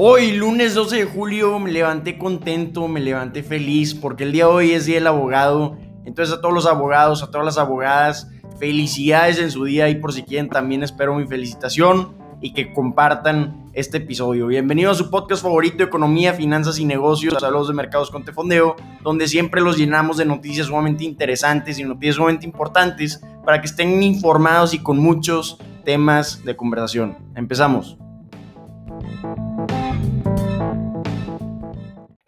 Hoy, lunes 12 de julio, me levanté contento, me levanté feliz porque el día de hoy es Día del Abogado. Entonces a todos los abogados, a todas las abogadas, felicidades en su día y por si quieren también espero mi felicitación y que compartan este episodio. Bienvenido a su podcast favorito, Economía, Finanzas y Negocios, Saludos de Mercados con Tefondeo, donde siempre los llenamos de noticias sumamente interesantes y noticias sumamente importantes para que estén informados y con muchos temas de conversación. Empezamos.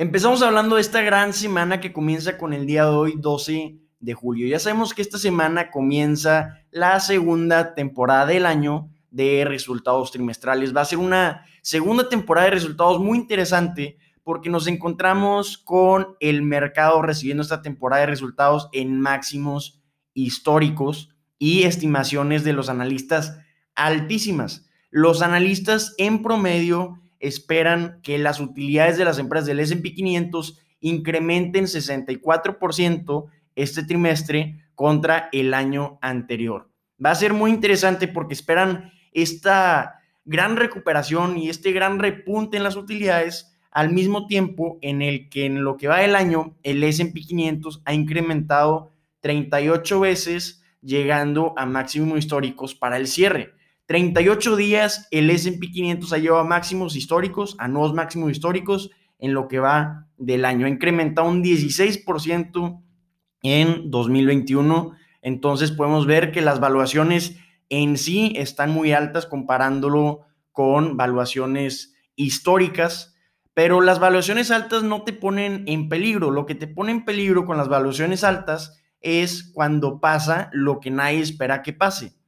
Empezamos hablando de esta gran semana que comienza con el día de hoy, 12 de julio. Ya sabemos que esta semana comienza la segunda temporada del año de resultados trimestrales. Va a ser una segunda temporada de resultados muy interesante porque nos encontramos con el mercado recibiendo esta temporada de resultados en máximos históricos y estimaciones de los analistas altísimas. Los analistas en promedio esperan que las utilidades de las empresas del SP 500 incrementen 64% este trimestre contra el año anterior. Va a ser muy interesante porque esperan esta gran recuperación y este gran repunte en las utilidades al mismo tiempo en el que en lo que va del año el S&P 500 ha incrementado 38 veces llegando a máximos históricos para el cierre. 38 días el S&P 500 ha llevado a máximos históricos, a nuevos máximos históricos en lo que va del año. Ha incrementado un 16% en 2021. Entonces podemos ver que las valuaciones en sí están muy altas comparándolo con valuaciones históricas, pero las valuaciones altas no te ponen en peligro. Lo que te pone en peligro con las valuaciones altas es cuando pasa lo que nadie espera que pase.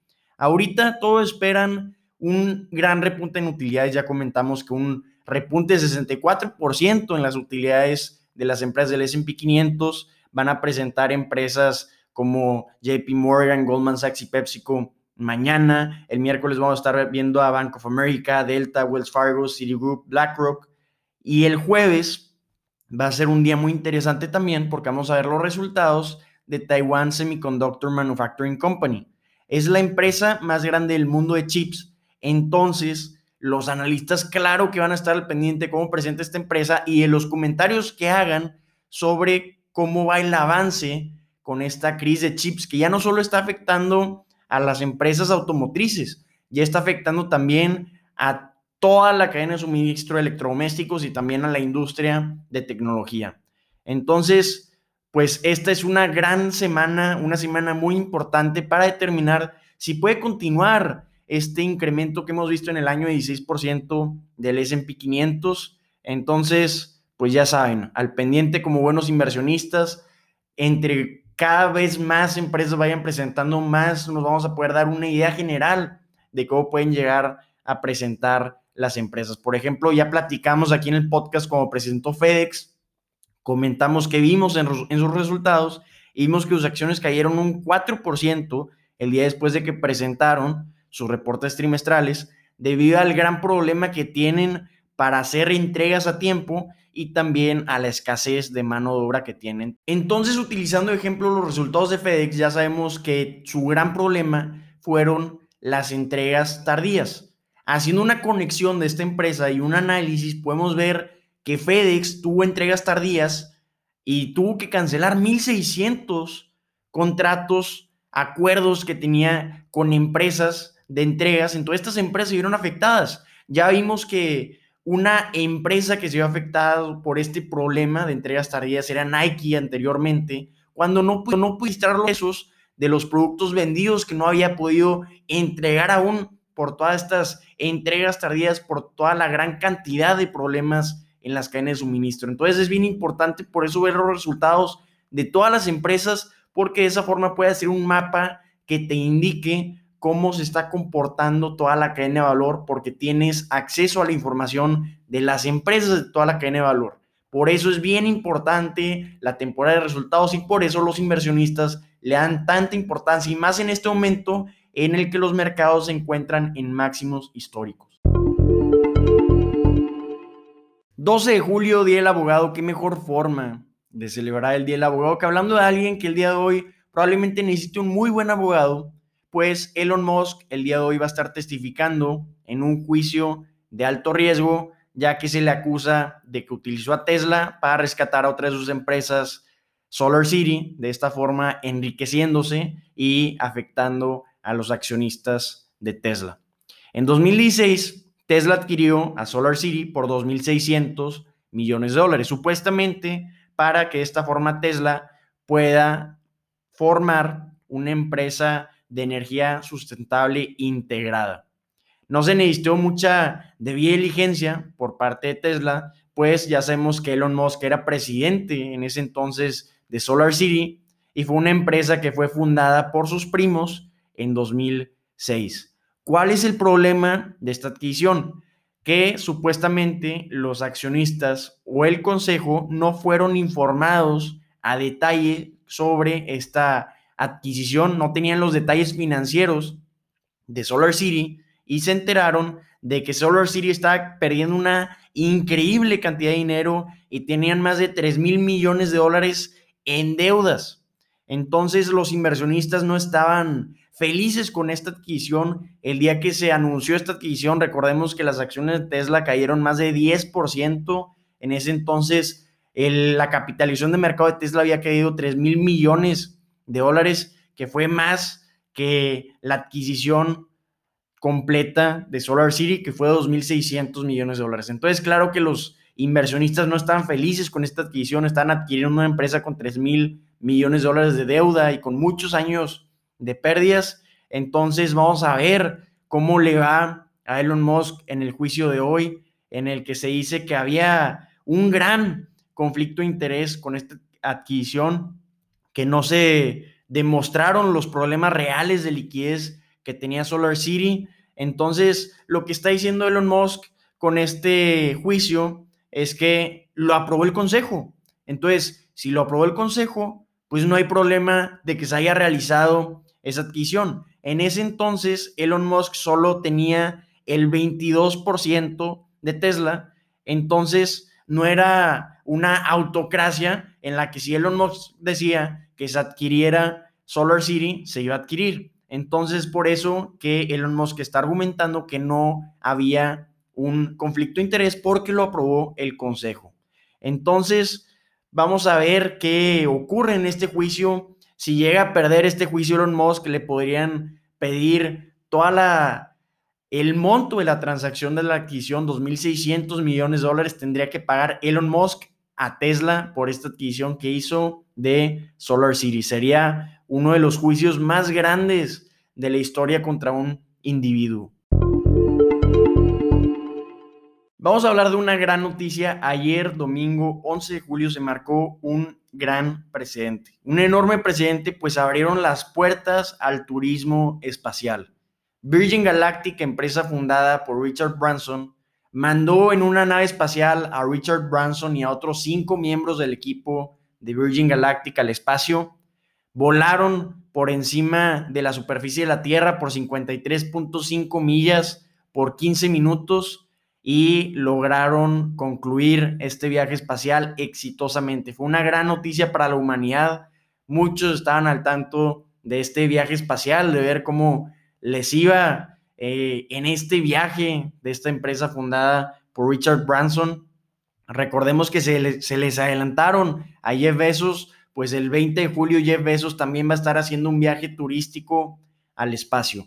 Ahorita todos esperan un gran repunte en utilidades. Ya comentamos que un repunte de 64% en las utilidades de las empresas del S&P 500 van a presentar empresas como JP Morgan, Goldman Sachs y PepsiCo mañana. El miércoles vamos a estar viendo a Bank of America, Delta, Wells Fargo, Citigroup, BlackRock. Y el jueves va a ser un día muy interesante también porque vamos a ver los resultados de Taiwan Semiconductor Manufacturing Company es la empresa más grande del mundo de chips. Entonces, los analistas, claro que van a estar al pendiente cómo presenta esta empresa y de los comentarios que hagan sobre cómo va el avance con esta crisis de chips, que ya no solo está afectando a las empresas automotrices, ya está afectando también a toda la cadena de suministro de electrodomésticos y también a la industria de tecnología. Entonces, pues esta es una gran semana, una semana muy importante para determinar si puede continuar este incremento que hemos visto en el año de 16% del S&P 500. Entonces, pues ya saben, al pendiente como buenos inversionistas, entre cada vez más empresas vayan presentando más, nos vamos a poder dar una idea general de cómo pueden llegar a presentar las empresas. Por ejemplo, ya platicamos aquí en el podcast como presentó FedEx, comentamos que vimos en, sus resultados vimos que sus acciones cayeron un 4% el día después de que presentaron sus reportes trimestrales debido al gran problema que tienen para hacer entregas a tiempo y también a la escasez de mano de obra que tienen. Entonces, utilizando de ejemplo los resultados de FedEx, ya sabemos que su gran problema fueron las entregas tardías. Haciendo una conexión de esta empresa y un análisis, podemos ver que FedEx tuvo entregas tardías y tuvo que cancelar 1.600 contratos, acuerdos que tenía con empresas de entregas. Entonces estas empresas se vieron afectadas. Ya vimos que una empresa que se vio afectada por este problema de entregas tardías era Nike anteriormente, cuando no, no pudo los pesos de los productos vendidos que no había podido entregar aún por todas estas entregas tardías, por toda la gran cantidad de problemas en las cadenas de suministro. Entonces es bien importante por eso ver los resultados de todas las empresas, porque de esa forma puede hacer un mapa que te indique cómo se está comportando toda la cadena de valor, porque tienes acceso a la información de las empresas de toda la cadena de valor. Por eso es bien importante la temporada de resultados y por eso los inversionistas le dan tanta importancia y más en este momento en el que los mercados se encuentran en máximos históricos. 12 de julio, Día del Abogado, qué mejor forma de celebrar el Día del Abogado que hablando de alguien que el día de hoy probablemente necesite un muy buen abogado, pues Elon Musk el día de hoy va a estar testificando en un juicio de alto riesgo ya que se le acusa de que utilizó a Tesla para rescatar a otra de sus empresas, Solar City, de esta forma enriqueciéndose y afectando a los accionistas de Tesla. En 2016, Tesla adquirió a Solar City por 2.600 millones de dólares, supuestamente para que de esta forma Tesla pueda formar una empresa de energía sustentable integrada. No se necesitó mucha debida diligencia por parte de Tesla, pues ya sabemos que Elon Musk era presidente en ese entonces de Solar City y fue una empresa que fue fundada por sus primos en 2006. ¿Cuál es el problema de esta adquisición? Que supuestamente los accionistas o el consejo no fueron informados a detalle sobre esta adquisición, no tenían los detalles financieros de Solar City y se enteraron de que Solar City estaba perdiendo una increíble cantidad de dinero y tenían más de 3 mil millones de dólares en deudas. Entonces los inversionistas no estaban felices con esta adquisición. El día que se anunció esta adquisición, recordemos que las acciones de Tesla cayeron más de 10%. En ese entonces, la capitalización de mercado de Tesla había caído 3 mil millones de dólares, que fue más que la adquisición completa de Solar City, que fue 2.600 millones de dólares. Entonces, claro que los inversionistas no estaban felices con esta adquisición, están adquiriendo una empresa con 3 mil millones de dólares de deuda y con muchos años de pérdidas. Entonces, vamos a ver cómo le va a Elon Musk en el juicio de hoy, en el que se dice que había un gran conflicto de interés con esta adquisición que no se demostraron los problemas reales de liquidez que tenía Solar City. Entonces, lo que está diciendo Elon Musk con este juicio es que lo aprobó el Consejo. Entonces, si lo aprobó el Consejo, pues no hay problema de que se haya realizado esa adquisición. En ese entonces, Elon Musk solo tenía el 22% de Tesla, entonces no era una autocracia en la que si Elon Musk decía que se adquiriera Solar City, se iba a adquirir. Entonces, por eso que Elon Musk está argumentando que no había un conflicto de interés porque lo aprobó el Consejo. Entonces, vamos a ver qué ocurre en este juicio. Si llega a perder este juicio Elon Musk, le podrían pedir toda la el monto de la transacción de la adquisición, 2.600 millones de dólares, tendría que pagar Elon Musk a Tesla por esta adquisición que hizo de Solar City. Sería uno de los juicios más grandes de la historia contra un individuo. Vamos a hablar de una gran noticia. Ayer, domingo 11 de julio, se marcó un gran precedente. Un enorme precedente, pues abrieron las puertas al turismo espacial. Virgin Galactic, empresa fundada por Richard Branson, mandó en una nave espacial a Richard Branson y a otros cinco miembros del equipo de Virgin Galactic al espacio. Volaron por encima de la superficie de la Tierra por 53.5 millas por 15 minutos y lograron concluir este viaje espacial exitosamente. Fue una gran noticia para la humanidad. Muchos estaban al tanto de este viaje espacial, de ver cómo les iba eh, en este viaje de esta empresa fundada por Richard Branson. Recordemos que se, se, les adelantaron a Jeff Bezos, pues el 20 de julio Jeff Bezos también va a estar haciendo un viaje turístico al espacio.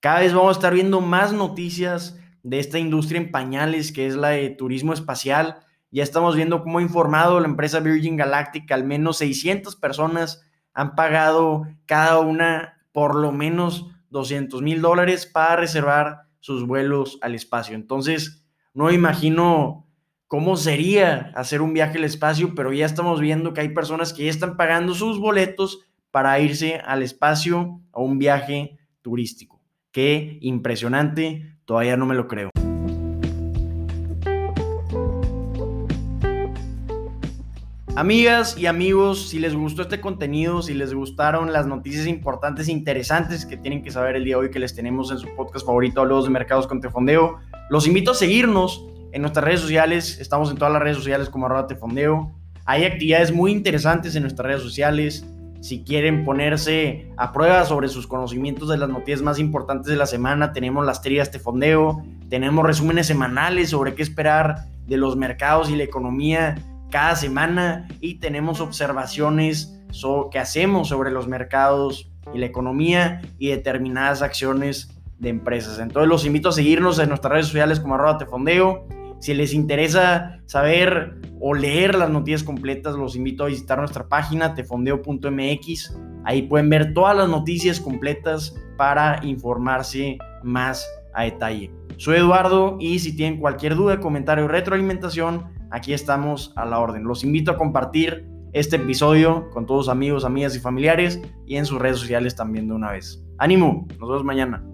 Cada vez vamos a estar viendo más noticias de esta industria en pañales que es la de turismo espacial. Ya estamos viendo cómo ha informado la empresa Virgin Galactic, al menos 600 personas han pagado cada una por lo menos 200 mil dólares para reservar sus vuelos al espacio. Entonces, no imagino cómo sería hacer un viaje al espacio, pero ya estamos viendo que hay personas que ya están pagando sus boletos para irse al espacio a un viaje turístico. Qué impresionante, todavía no me lo creo. Amigas y amigos, si les gustó este contenido, si les gustaron las noticias importantes e interesantes que tienen que saber el día de hoy que les tenemos en su podcast favorito, Hablamos de Mercados con Tefondeo, los invito a seguirnos en nuestras redes sociales. Estamos en todas las redes sociales como arroba Tefondeo. Hay actividades muy interesantes en nuestras redes sociales. Si quieren ponerse a prueba sobre sus conocimientos de las noticias más importantes de la semana, tenemos las trías de fondeo, tenemos resúmenes semanales sobre qué esperar de los mercados y la economía cada semana y tenemos observaciones que hacemos sobre los mercados y la economía y determinadas acciones de empresas. Entonces los invito a seguirnos en nuestras redes sociales como arroba tefondeo. Si les interesa saber o leer las noticias completas, los invito a visitar nuestra página tefondeo.mx. Ahí pueden ver todas las noticias completas para informarse más a detalle. Soy Eduardo y si tienen cualquier duda, comentario o retroalimentación, aquí estamos a la orden. Los invito a compartir este episodio con todos amigos, amigas y familiares y en sus redes sociales también de una vez. Ánimo, nos vemos mañana.